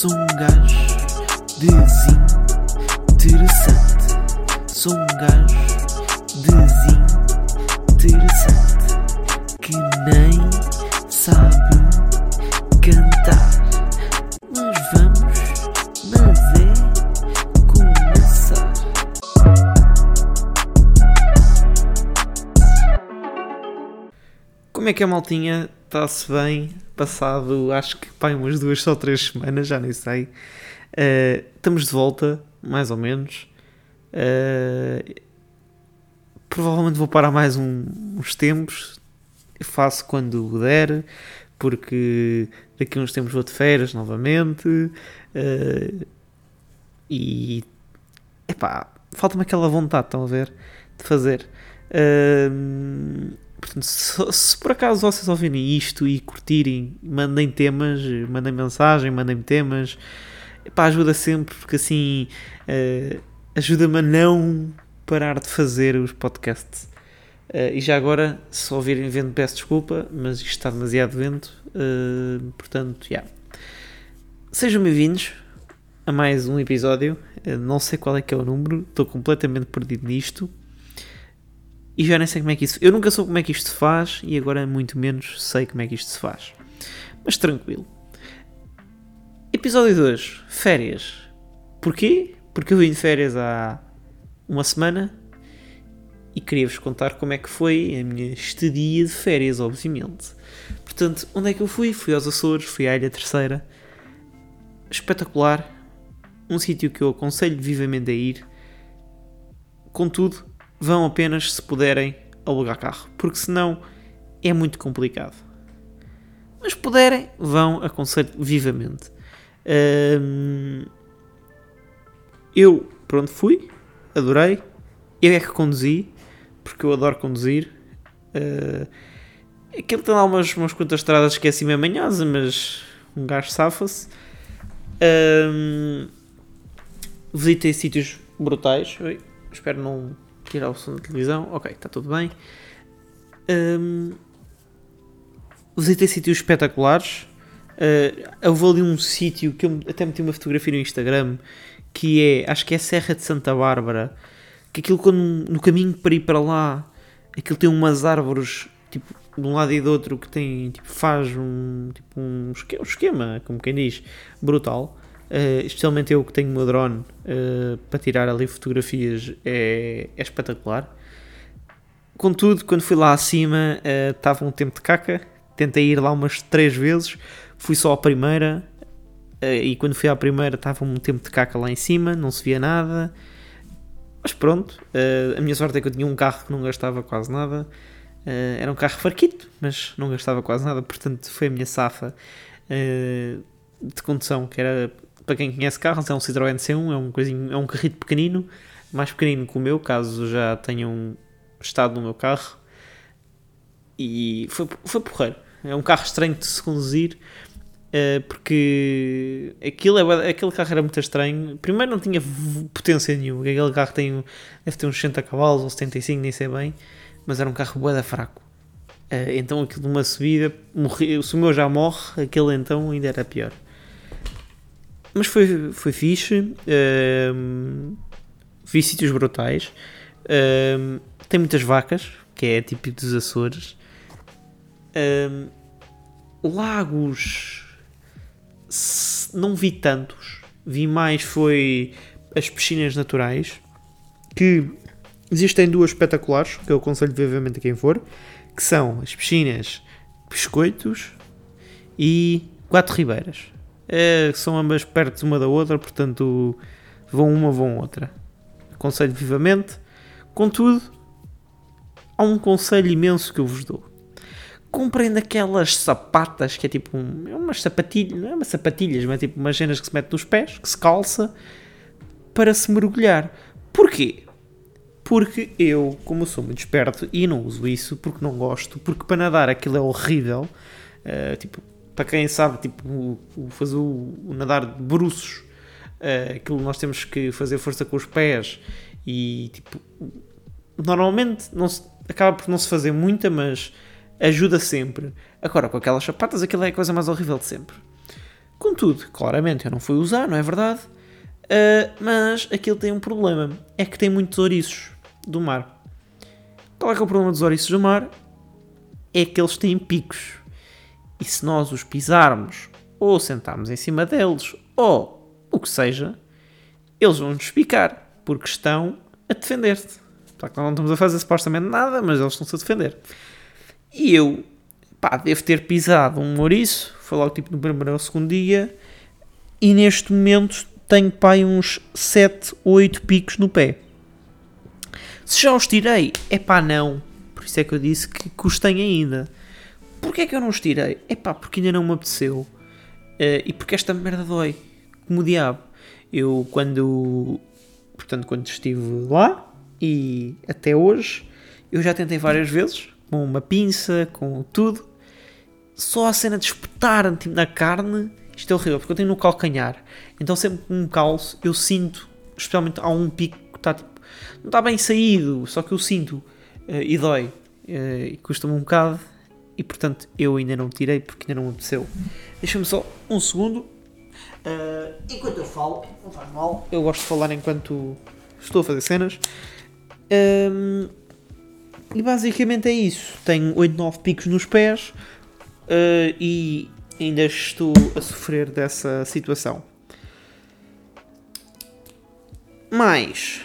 Sou um gajo desinteressante. Sou um gajo Como é que a maltinha está-se bem? Passado, acho que pá, umas duas ou três semanas, já nem sei. Uh, estamos de volta, mais ou menos. Uh, provavelmente vou parar mais um, uns tempos. Faço quando der, porque daqui a uns tempos vou de férias novamente. Uh, e epá, falta-me aquela vontade, estão a ver? De fazer. Uh, Portanto, se, se, por acaso vocês ouvirem isto e curtirem, mandem temas, mandem mensagem, mandem-me temas. Epá, ajuda sempre, porque assim uh, ajuda-me a não parar de fazer os podcasts. Uh, e já agora, se ouvirem vento, peço desculpa, mas isto está demasiado vento. Uh, portanto, já. Yeah. Sejam bem-vindos a mais um episódio. não sei qual é que é o número, estou completamente perdido nisto e já nem sei como é que isso. Eu nunca soube como é que isto se faz e agora muito menos sei como é que isto se faz. Mas tranquilo. Episódio 2: Férias. Porquê? Porque eu vim de férias há uma semana e queria-vos contar como é que foi a minha estadia de férias, obviamente. Portanto, onde é que eu fui? Fui aos Açores, fui à Ilha Terceira. Espetacular. Um sítio que eu aconselho vivamente a ir. Contudo, vão apenas se puderem alugar carro, porque senão é muito complicado. Mas puderem, vão, aconselho vivamente. Um, eu, pronto, fui, adorei. Eu é que conduzi, porque eu adoro conduzir. Uh, aquilo tem lá umas, umas quantas estradas que é assim meio manhosa, mas um gajo safa-se. Um, visitei sítios brutais. Oi, espero não tirar o som da televisão, ok, está tudo bem. Um, visitei sítios espetaculares. Uh, houve ali um sítio que eu até meti uma fotografia no Instagram que é, acho que é a Serra de Santa Bárbara. Que aquilo quando no caminho para ir para lá, aquilo tem umas árvores tipo de um lado e do outro que tem tipo, faz um, tipo, um esquema, como quem diz, brutal. Uh, especialmente eu que tenho o meu drone uh, para tirar ali fotografias é, é, espetacular. Contudo, quando fui lá acima uh, estava um tempo de caca, tentei ir lá umas três vezes, fui só à primeira e quando fui à primeira estava um tempo de caca lá em cima, não se via nada. Mas pronto, a minha sorte é que eu tinha um carro que não gastava quase nada. era um carro farquito, mas não gastava quase nada, portanto foi a minha safa de condução, que era para quem conhece carros, é um Citroën C1, é um, coisinho, é um carrito pequenino, mais pequenino que o meu, caso já tenham estado no meu carro. E foi, foi porreiro. É um carro estranho de se conduzir, uh, porque aquilo é, aquele carro era muito estranho. Primeiro não tinha potência nenhuma, aquele carro tem, deve ter uns 60 cavalos ou 75, nem sei bem, mas era um carro boeda fraco. Uh, então aquilo numa subida, morri, se o meu já morre, aquele então ainda era pior. Mas foi, foi fixe. Um, vi sítios brutais. Um, tem muitas vacas, que é típico dos Açores. Um, lagos não vi tantos. Vi mais foi as piscinas naturais. Que existem duas espetaculares, que eu aconselho vivamente a quem for. Que são as piscinas Biscoitos e Quatro Ribeiras é, são ambas perto uma da outra, portanto vão uma, vão outra. Aconselho vivamente. Contudo, há um conselho imenso que eu vos dou. Comprem daquelas sapatas que é tipo um, é umas sapatilhas, não é umas sapatilhas, mas é tipo umas cenas que se mete nos pés, que se calça para se mergulhar. Porquê? Porque eu, como sou muito esperto e não uso isso porque não gosto, porque para nadar aquilo é horrível. Uh, tipo, para quem sabe, tipo, o, o fazer o, o, nadar de bruços, uh, aquilo nós temos que fazer força com os pés e, tipo, normalmente não se, acaba por não se fazer muita, mas ajuda sempre. Agora, com aquelas sapatas, aquilo é a coisa mais horrível de sempre. Contudo, claramente eu não fui usar, não é verdade? Uh, mas aquilo tem um problema: é que tem muitos ouriços do mar. Qual é que é o problema dos ouriços do mar? É que eles têm picos. E se nós os pisarmos, ou sentarmos em cima deles, ou o que seja, eles vão nos picar, porque estão a defender-se. Que não estamos a fazer supostamente nada, mas eles estão-se a defender. E eu, pá, devo ter pisado um ouriço, foi logo tipo no primeiro ou segundo dia, e neste momento tenho, pá, uns 7 ou 8 picos no pé. Se já os tirei, é pá, não. Por isso é que eu disse que custei ainda. Porquê é que eu não os tirei? É pá, porque ainda não me apeteceu. Uh, e porque esta merda dói. Como o diabo. Eu, quando. Portanto, quando estive lá e até hoje, eu já tentei várias vezes, com uma pinça, com tudo. Só a cena de espetar tipo, na carne, isto é horrível, porque eu tenho no calcanhar. Então, sempre que me calço, eu sinto, especialmente há um pico que está tipo. Não está bem saído, só que eu sinto uh, e dói. Uh, e custa-me um bocado. E portanto, eu ainda não tirei porque ainda não me apeteceu. Deixa-me só um segundo Uh, enquanto eu falo, não faz mal, eu gosto de falar enquanto estou a fazer cenas. Um, e basicamente é isso. Tenho 8, 9 picos nos pés uh, e ainda estou a sofrer dessa situação. Mas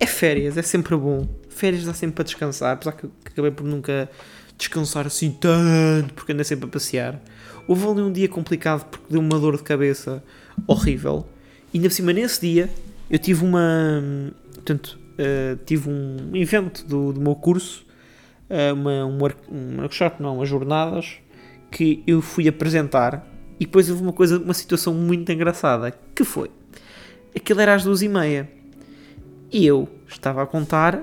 é férias, é sempre bom. Férias dá sempre para descansar, apesar que acabei por nunca descansar assim tanto, porque andei sempre a passear. Houve ali um dia complicado porque deu uma dor de cabeça horrível. E ainda por cima, nesse dia, eu tive uma. Portanto, uh, tive um evento do, do meu curso, uh, uma, um, um workshop, não, umas jornadas, que eu fui apresentar. E depois houve uma coisa, uma situação muito engraçada, que foi. Aquilo era às duas e meia. E eu estava a contar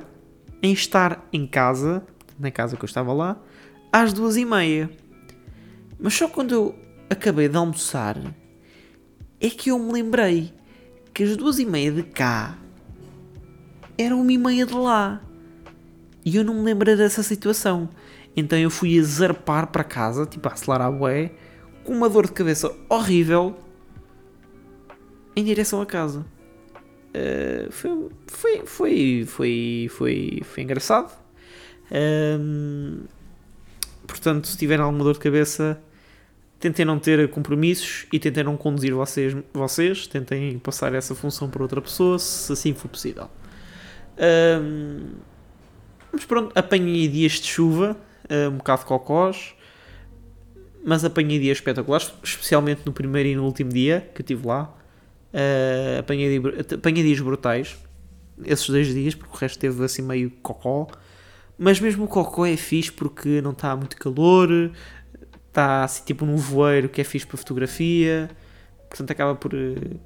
em estar em casa, na casa que eu estava lá, às duas e meia. Mas só quando eu acabei de almoçar é que eu me lembrei que as duas e meia de cá eram uma e meia de lá. E eu não me lembrei dessa situação. Então eu fui a zarpar para casa, tipo a acelerar a bué, com uma dor de cabeça horrível, em direção a casa. Uh, foi, foi, foi, foi, foi, foi engraçado. Um, portanto, se tiverem alguma dor de cabeça, tentem não ter compromissos e tentem não conduzir vocês, vocês tentem passar essa função para outra pessoa, se assim for possível. Um, mas pronto, apanhei dias de chuva, uh, um bocado de cocós, mas apanhei dias espetaculares, especialmente no primeiro e no último dia que eu estive lá. Uh, apanhei, apanhei dias brutais, esses dois dias, porque o resto teve assim meio cocó. Mas mesmo o cocó é fixe porque não está muito calor, está assim, tipo num voeiro que é fixe para fotografia, portanto acaba por uh,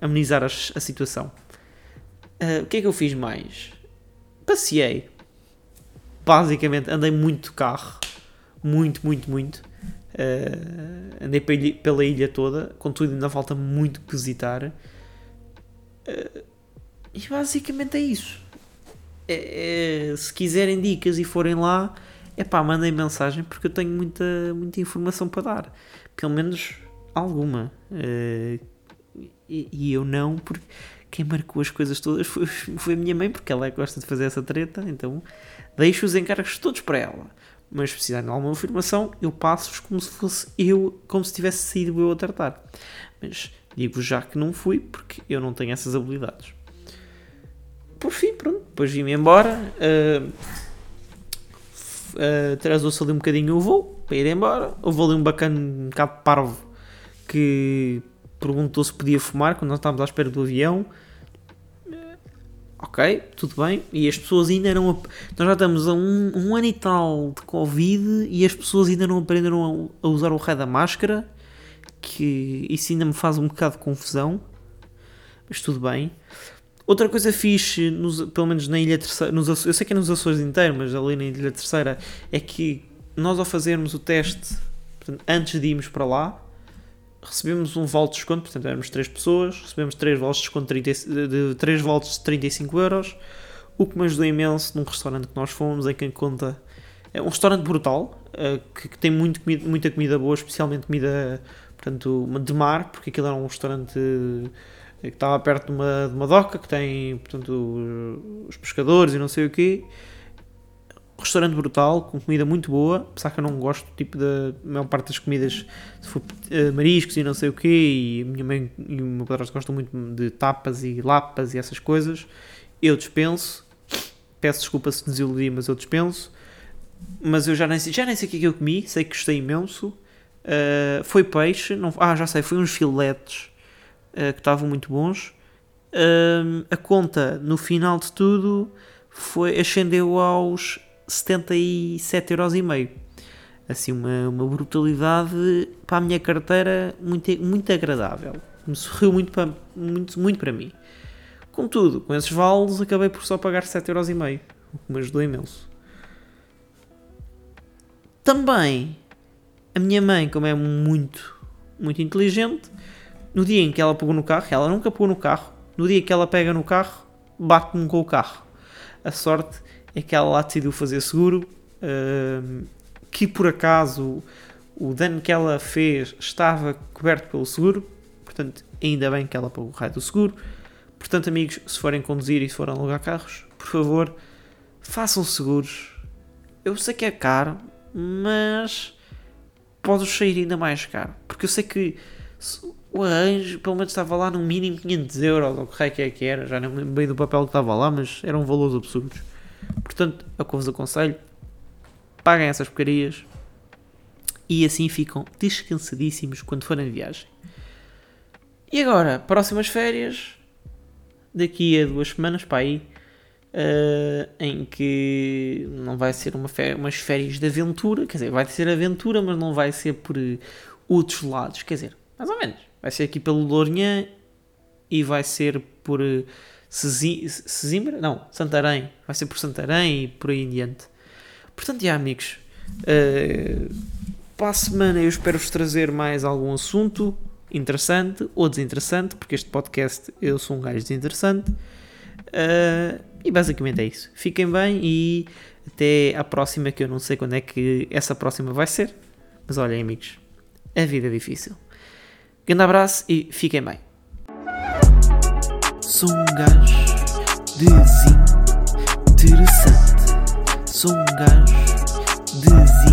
amenizar a, a situação. Uh, o que é que eu fiz mais? Passei. Basicamente, andei muito carro. Muito, muito, muito. Uh, andei pela ilha toda. Contudo, ainda falta muito visitar. Uh, e basicamente é isso. É, é, se quiserem dicas e forem lá, é pá, mandem mensagem porque eu tenho muita, muita informação para dar. Pelo menos alguma. Uh, e, e, eu não, porque quem marcou as coisas todas foi, foi a minha mãe, porque ela é gosta de fazer essa treta, então deixo os encargos todos para ela. Mas se precisarem de alguma afirmação, eu passo-vos como se fosse eu, como se tivesse sido eu a tratar. Mas digo já que não fui, porque eu não tenho essas habilidades. Por fim, pronto, depois vim-me embora. Uh, uh, atrasou-se ali um bocadinho o voo para ir embora. Houve ali um bacana, um bocado parvo, que perguntou se podia fumar quando nós estávamos à espera do avião. Uh, ok, tudo bem. E as pessoas ainda não. Nós já estamos a um, um ano e tal de Covid e as pessoas ainda não aprenderam a, a usar o raio da máscara. Que isso ainda me faz um bocado de confusão. Mas tudo bem. Outra coisa fixe, nos, pelo menos na Ilha Terceira, nos, eu sei que é nos Açores inteiro, mas ali na Ilha Terceira, é que nós ao fazermos o teste, portanto, antes de irmos para lá, recebemos um vale de desconto, portanto éramos 3 pessoas, recebemos 3 vales de desconto de, 30, de 3 vales de 35 euros, o que me ajudou imenso num restaurante que nós fomos, em quem conta. É um restaurante brutal, uh, que, que, tem muito muita comida boa, especialmente comida portanto, de mar, porque aquilo era um restaurante que estava perto de uma, de uma doca que tem, portanto, os pescadores e não sei o quê. Restaurante brutal, com comida muito boa, apesar que eu não gosto tipo da maior parte das comidas, se for uh, mariscos e não sei o quê, e a minha mãe e o meu padrasto gostam muito de tapas e lapas e essas coisas. Eu dispenso. Peço desculpa se desiludi, mas eu dispenso. Mas eu já nem sei, já nem sei o que é que eu comi, sei que gostei imenso. Uh, foi peixe, não, ah, já sei, foi uns filetes que estavam muito bons. Uh, a conta no final de tudo foi, ascendeu aos 77,5€. Assim, uma, uma brutalidade para a minha carteira muito, muito agradável. Me sorriu muito para, muito, muito para mim. Contudo, com esses vales acabei por só pagar 7,5€, o que me ajudou imenso. Também, a minha mãe, como é muito, muito inteligente, no dia em que ela pegou no carro, ela nunca pegou no carro, no dia que ela pega no carro, bate-me com o carro. A sorte é que ela lá decidiu fazer seguro, uh, que por acaso o dano que ela fez estava coberto pelo seguro, portanto, ainda bem que ela pagou o raio do seguro. Portanto, amigos, se forem conduzir e se forem alugar carros, por favor, façam seguros. Eu sei que é caro, mas pode sair ainda mais caro, porque eu sei que o arranjo pelo menos estava lá no mínimo 500 euros, ou o que é que era, já não me lembro bem do papel que estava lá, mas eram valores absurdos. Portanto, é o que vos aconselho, paguem essas porcarias e assim ficam descansadíssimos quando forem de viagem. E agora, próximas férias, daqui a duas semanas para aí, uh, em que não vai ser uma umas férias de aventura, quer dizer, vai ser aventura, mas não vai ser por outros lados, quer dizer, mais ou menos Vai ser aqui pelo Lourinhã e vai ser por uh, Sesimbra? Não, Santarém. Vai ser por Santarém e por aí em diante. Portanto, já amigos, uh, para a semana eu espero-vos trazer mais algum assunto interessante ou desinteressante, porque este podcast eu sou um gajo desinteressante. Uh, e basicamente é isso. Fiquem bem e até à próxima, que eu não sei quando é que essa próxima vai ser. Mas olhem, amigos, a vida é difícil. Grande abraço e fiquem bem. Sou um gajo desinteressante. Sou um gajo desinteressante.